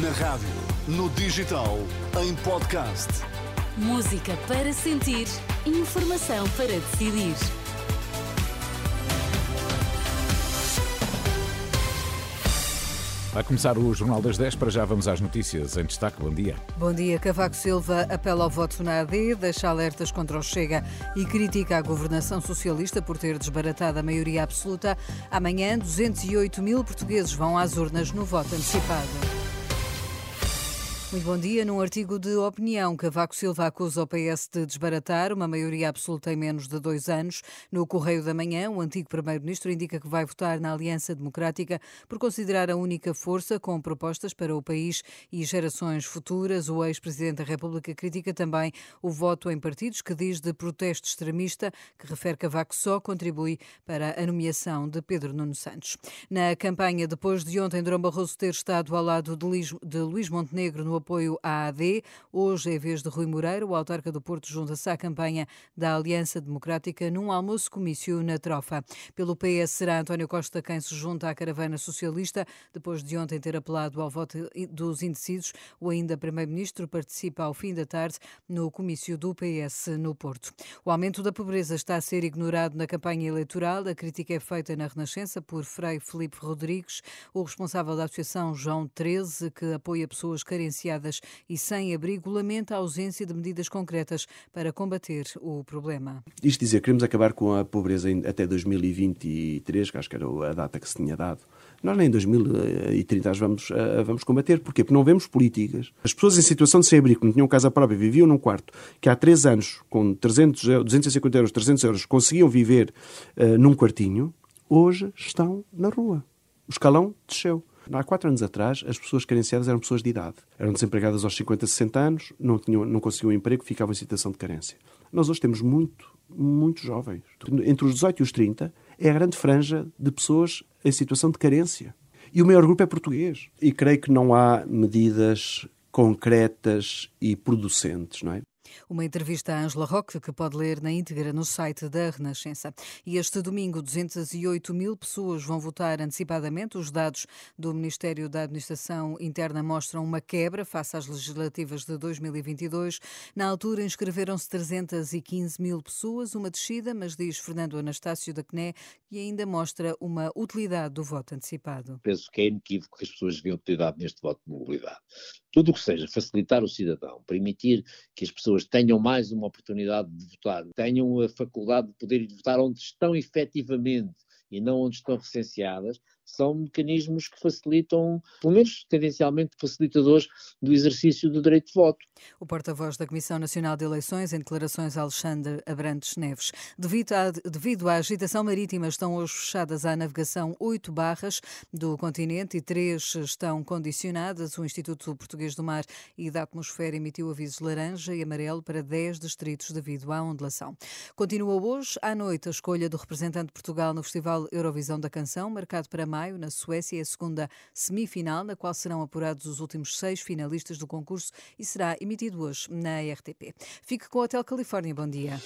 Na rádio, no digital, em podcast. Música para sentir, informação para decidir. Vai começar o Jornal das 10, para já vamos às notícias em destaque. Bom dia. Bom dia. Cavaco Silva apela ao voto na AD, deixa alertas contra o Chega e critica a governação socialista por ter desbaratado a maioria absoluta. Amanhã, 208 mil portugueses vão às urnas no voto antecipado. Muito bom dia. Num artigo de opinião, Cavaco Silva acusa o PS de desbaratar uma maioria absoluta em menos de dois anos. No Correio da Manhã, o antigo Primeiro-Ministro indica que vai votar na Aliança Democrática por considerar a única força com propostas para o país e gerações futuras. O ex-Presidente da República critica também o voto em partidos que diz de protesto extremista, que refere Cavaco só contribui para a nomeação de Pedro Nuno Santos. Na campanha, depois de ontem Durão Barroso ter estado ao lado de Luís Montenegro no apoio à AD. Hoje é vez de Rui Moreira, o autarca do Porto junta-se à campanha da Aliança Democrática num almoço-comício na Trofa. Pelo PS será António Costa quem se junta à caravana socialista, depois de ontem ter apelado ao voto dos indecisos. O ainda Primeiro-Ministro participa ao fim da tarde no comício do PS no Porto. O aumento da pobreza está a ser ignorado na campanha eleitoral. A crítica é feita na Renascença por Frei Felipe Rodrigues, o responsável da Associação João 13, que apoia pessoas carenciadas e sem abrigo lamenta a ausência de medidas concretas para combater o problema. Isto dizer, queremos acabar com a pobreza até 2023, que acho que era a data que se tinha dado. Nós nem em 2030 as vamos, vamos combater. Porquê? Porque não vemos políticas. As pessoas em situação de sem abrigo, que não tinham casa própria, viviam num quarto, que há três anos, com 300, 250 euros, 300 euros, conseguiam viver uh, num quartinho, hoje estão na rua. O escalão desceu. Há quatro anos atrás, as pessoas carenciadas eram pessoas de idade. Eram desempregadas aos 50, 60 anos, não, tinham, não conseguiam emprego, ficavam em situação de carência. Nós hoje temos muito, muito jovens. Entre os 18 e os 30 é a grande franja de pessoas em situação de carência. E o maior grupo é português. E creio que não há medidas concretas e producentes, não é? Uma entrevista a Angela Roque que pode ler na íntegra no site da Renascença. E este domingo, 208 mil pessoas vão votar antecipadamente. Os dados do Ministério da Administração Interna mostram uma quebra face às legislativas de 2022. Na altura, inscreveram-se 315 mil pessoas, uma descida, mas diz Fernando Anastácio da CNE, que ainda mostra uma utilidade do voto antecipado. Penso que é inequívoco que as pessoas deviam utilidade neste voto de mobilidade. Tudo o que seja facilitar o cidadão, permitir que as pessoas pessoas tenham mais uma oportunidade de votar, tenham a faculdade de poder votar onde estão efetivamente e não onde estão recenseadas, são mecanismos que facilitam, pelo menos tendencialmente facilitadores do exercício do direito de voto. O porta-voz da Comissão Nacional de Eleições, em declarações Alexandre Abrantes Neves. Devido à, devido à agitação marítima, estão hoje fechadas à navegação oito barras do continente e três estão condicionadas. O Instituto Português do Mar e da Atmosfera emitiu avisos laranja e amarelo para dez distritos devido à ondulação. Continua hoje, à noite, a escolha do representante de Portugal no Festival Eurovisão da Canção, marcado para maio, na Suécia, é a segunda semifinal, na qual serão apurados os últimos seis finalistas do concurso e será emitido hoje na RTP. Fique com o Hotel Califórnia. Bom dia.